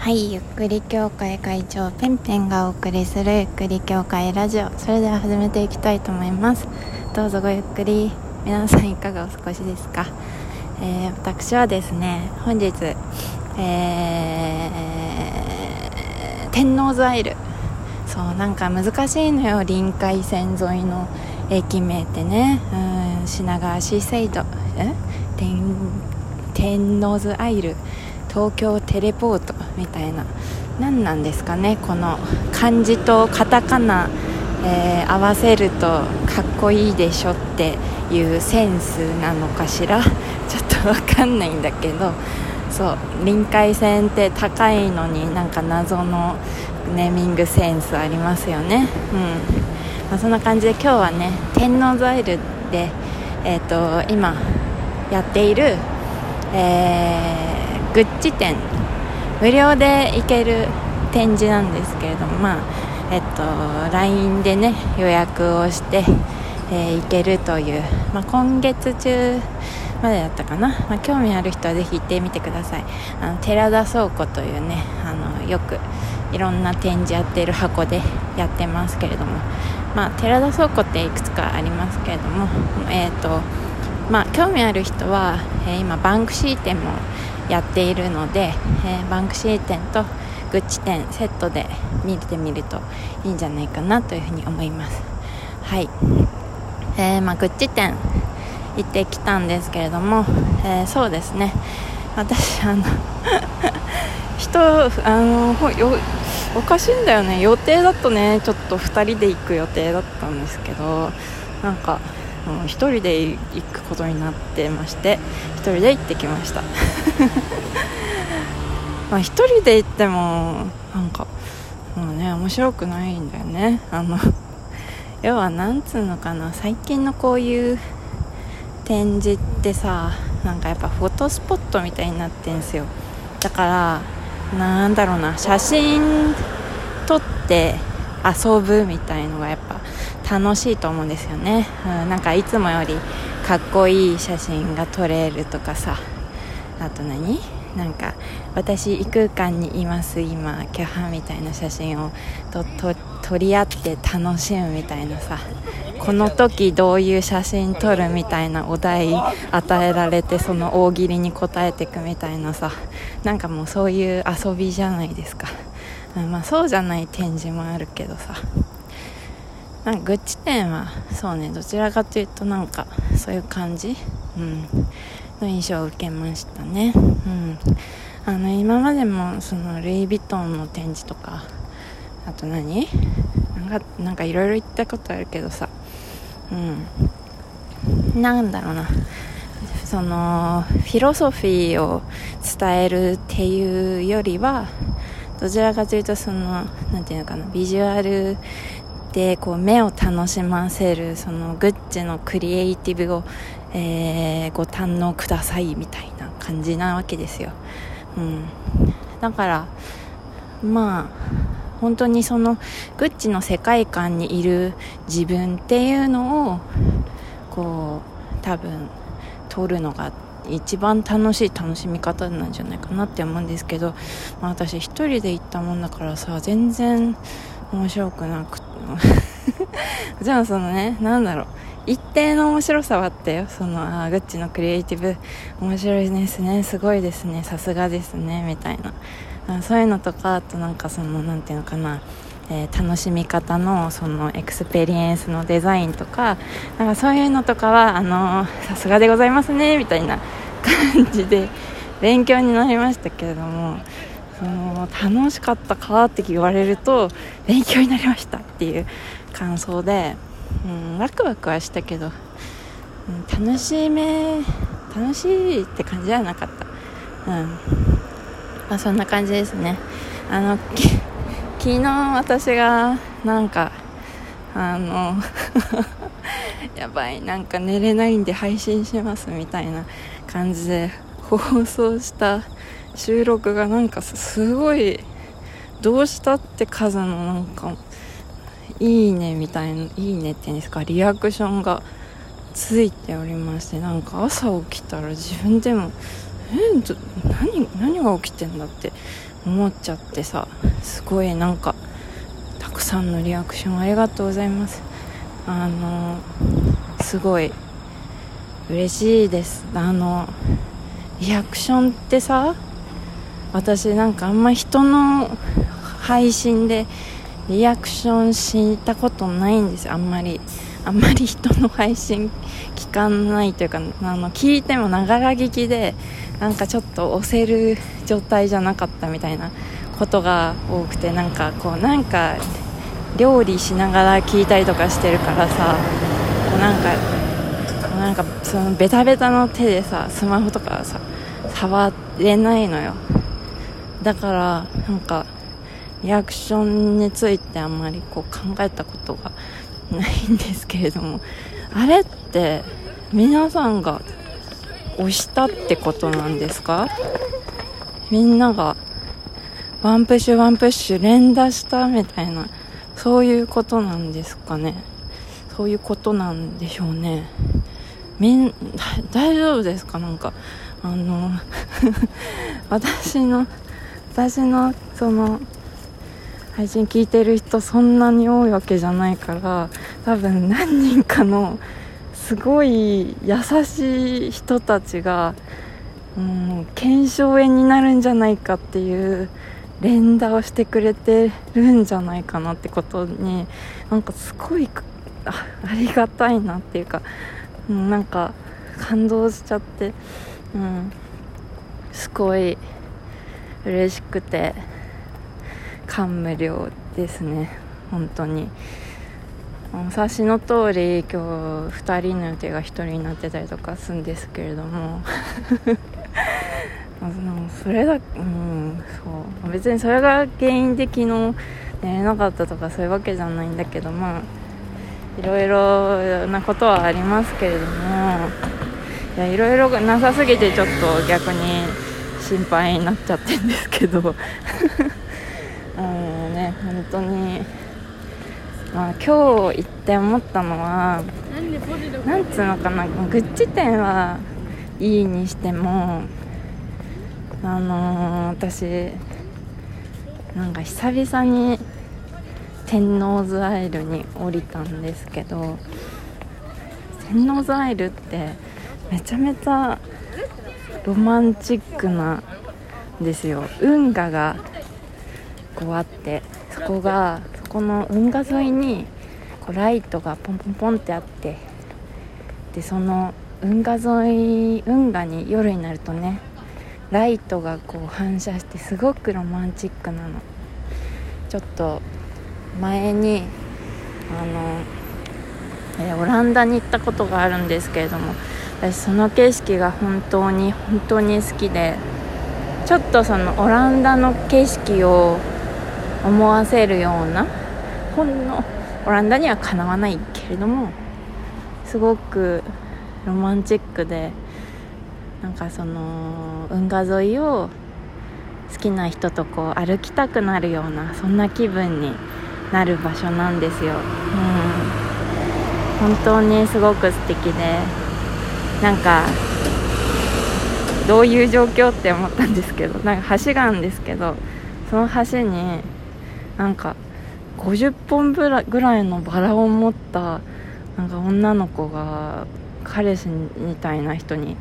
はいゆっくり協会会長ペンペンがお送りするゆっくり協会ラジオ。それでは始めていきたいと思います。どうぞごゆっくり。皆さんいかがお過ごしですか、えー、私はですね本日、えー、天王洲アイル。そうなんか難しいのよ臨海線沿いの駅名ってね。うん品川シーサイド。え？天天王洲アイル。東京テレポート。みたいな。何なんですかねこの漢字とカタカナ、えー、合わせるとかっこいいでしょっていうセンスなのかしら？ちょっと分かんないんだけど。そう。臨海線って高いのになんか謎のネーミングセンスありますよね。うん。まあ、そんな感じで今日はね天王ザイルで、えーと、今やっている、えーグッチ店無料で行ける展示なんですけれども、まあえっと、LINE でね予約をして、えー、行けるという、まあ、今月中までだったかな、まあ、興味ある人はぜひ行ってみてください。あの寺田倉庫というねあのよくいろんな展示やってる箱でやってますけれども、まあ、寺田倉庫っていくつかありますけれども、えーとまあ、興味ある人は、えー、今バンクシー展もやっているので、えー、バンクシー展とグッチ展セットで見てみるといいんじゃないかなというふうに思います。はい、えー、まあ、グッチ展行ってきたんですけれども、えー、そうですね。私あの 人あのおかしいんだよね。予定だとねちょっと2人で行く予定だったんですけどなんか1人で行くことになってまして1人で行ってきました。まあ1人で行ってもなんかもうね面白くないんだよね。あの要はなんつうのかな最近のこういう展示ってさなんかやっぱフォトスポットみたいになってんすよ。だからなんだろうな写真撮って遊ぶみたいのがやっぱ楽しいと思うんですよね、うん、なんかいつもよりかっこいい写真が撮れるとかさ。あと何？なんか私異空間にいます今キャハみたいな写真をとと撮り合って楽しむみたいなさ。この時どういう写真撮るみたいなお題与えられてその大喜利に答えていくみたいなさ。なんかもうそういう遊びじゃないですか、まあそうじゃない展示もあるけどさ。なんかグッチ店はそうねどちらかというとなんかそういう感じ、うん、の印象を受けましたね、うん、あの今までもそのルイ・ヴィトンの展示とかあと何？なんかなんかいろいろ言ったことあるけどさ。うん。なんだろうな。そのフィロソフィーを伝えるっていうよりはどちらかというとそのなんていうのかなビジュアルでこう目を楽しませるそのグッチのクリエイティブを、えー、ご堪能くださいみたいな感じなわけですよ、うん、だからまあ本当にそのグッチの世界観にいる自分っていうのをこう多分撮るのが一番楽しい楽しみ方なんじゃないかなって思うんですけど、まあ、私一人で行ったもんだからさ全然面白くなくて じゃあそのねなんだろう。一定の面白さはあったよ。そのああグッチのクリエイティブ。面白いですね。すごいですね。さすがですね。みたいな。そういうのとかあとなんかそのなんていうのかな。えー、楽しみ方のそのエクスペリエンスのデザインとか。なんかそういうのとかはあのさすがでございますね。みたいな感じで勉強になりましたけれども。その楽しかったかって言われると勉強になりましたっていう感想で、うん、ワクワクはしたけど、うん、楽しめ楽しいって感じじゃなかった。うん。まあそんな感じですね。あの昨日私がなんかあの やばいなんか寝れないんで配信しますみたいな感じで放送した収録がなんかすごいどうしたって数のなんかいいねみたいないいねって言うんですかリアクションがついておりましてなんか朝起きたら自分でもえー、何何が起きてんだって思っちゃってさすごいなんかたくさんのリアクションありがとうございますあのすごい嬉しいです。あのリアクションってさ私なんかあんま人の配信でリアクションしたことないんですあんまり。あんまり人の配信聞かないというかあの聞いてもながら聞きでなんかちょっと押せる状態じゃなかったみたいなことが多くてなんかこうなんか料理しながら聞いたりとかしてるからさこうなんかなんかそのベタベタの手でさスマホとかさ触れないのよ。だからなんかリアクションについてあんまりこう考えたことがないんですけれどもあれって皆さんが押したってことなんですか？みんながワンプッシュワンプッシュ連打したみたいなそういうことなんですかね？そういうことなんでしょうね。みん 大丈夫ですか？なんかあの 私の私のその配信聞いてる人そんなに多いわけじゃないから多分何人かのすごい優しい人たちが、うん、腱鞘炎になるんじゃないかっていう連打をしてくれてるんじゃないかなってことになんかすごいあありがたいなっていうか、うん、なんか感動しちゃって、うん、すごい嬉しくて感無量ですね。本当に。お察しの通り今日2人の予定が1人になってたりとかするんですけれども。それだうんそう。別にそれが原因で昨日寝れなかったとかそういうわけじゃないんだけどまあいろいろなことはありますけれども。いやいろいろなさすぎてちょっと逆に心配になっちゃってるんですけど。あのね本当にまあ今日行って思ったのはなんつうのかなグッチ店はいいにしてもあのー、私なんか久々に天王洲アイルに降りたんですけど天王洲アイルってめちゃめちゃロマンチックなんですよ。運河がこうあってそこがそこの運河沿いにこうライトがポンポンポンってあってでその運河沿い運河に夜になるとねライトがこう反射してすごくロマンチックなの。ちょっと前にあのえオランダに行ったことがあるんですけれども私その景色が本当に本当に好きでちょっとそのオランダの景色を思わせるようなほんのオランダにはかなわないけれどもすごくロマンチックでなんかその運河沿いを好きな人とこう歩きたくなるようなそんな気分になる場所なんですよ、うん、本当にすごく素敵でなんかどういう状況って思ったんですけどなんか橋があるんですけどその橋になんか50本ぐらいのバラを持ったなんか女の子が彼氏みたいな人に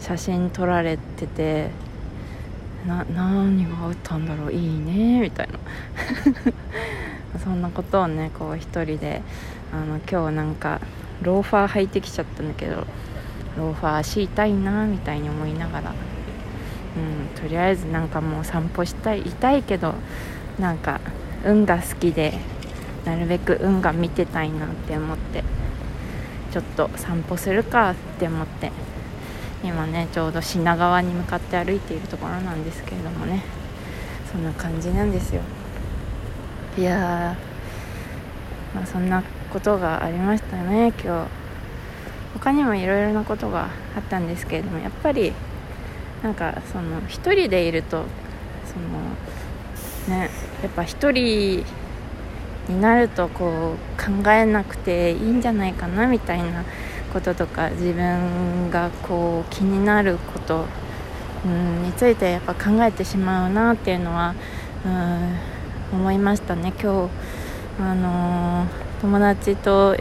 写真撮られててな何があったんだろういいねみたいな。そんなことをねこう一人であの今日なんかローファー履いてきちゃったんだけどローファー足痛いなみたいに思いながら、うん、とりあえずなんかもう散歩したい痛いけどなんか運が好きでなるべく運が見てたいなって思ってちょっと散歩するかって思って今ねちょうど品川に向かって歩いているところなんですけれどもね。そんな感じなんですよ。いやまあそんなことがありましたね今日。他にもいろいろなことがあったんですけれどもやっぱりなんかその1人でいるとそのねやっぱ1人になるとこう考えなくていいんじゃないかなみたいなこととか自分がこう気になることうんについてやっぱ考えてしまうなっていうのはうん思いましたね。今日あのー、友達と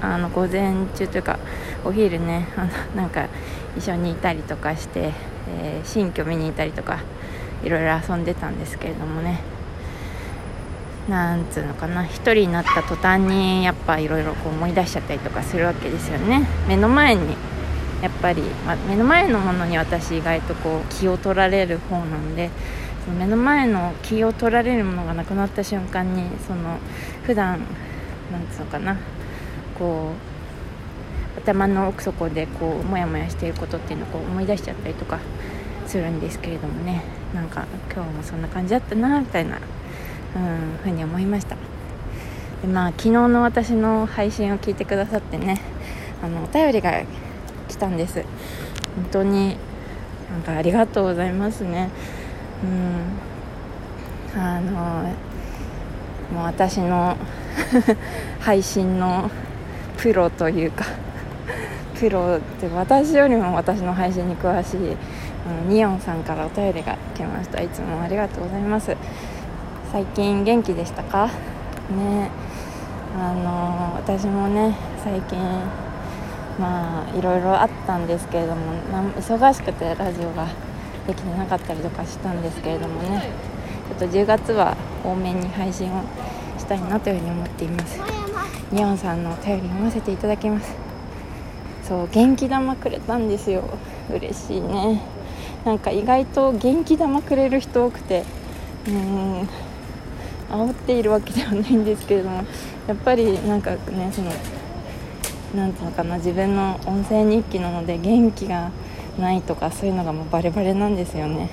あの午前中というかお昼ねあの なんか一緒にいたりとかして、えー、新居見に行ったりとかいろいろ遊んでたんですけれどもね。なんつうのかな1人になった途端にやっぱいろいろ思い出しちゃったりとかするわけですよね。目の前にやっぱり、ま目の前のものに私意外とこう気を取られる方なんでその目の前の気を取られるものがなくなった瞬間にその普段なんつうのかなこう頭の奥底でこうモヤモヤしていることっていうのをこう思い出しちゃったりとかするんですけれどもね。なんか今日もそんな感じだったなみたいな、うん、ふうに思いました。でまあ昨日の私の配信を聞いてくださってねあのお便りが来たんです。本当になんかありがとうございますね。うん。あのもう私の 配信のプロというか プロって私よりも私の配信に詳しいあのニオンさんからお便りが来ました。いつもありがとうございます。最近元気でしたか？ね。あの私もね最近まあいろいろあったんですけれども忙しくてラジオができてなかったりとかしたんですけれどもね。ちょっと10月は多めに配信をしたいなというふうに思っています。ニオンさんのお便り読ませていただきます。そう元気玉くれたんですよ。嬉しいね。なんか意外と元気玉くれる人多くて。うん。煽っているわけではないんですけれども。やっぱりなんかねその何ていうのかな自分の音声日記なので元気がないとかそういうのがもうバレバレなんですよね。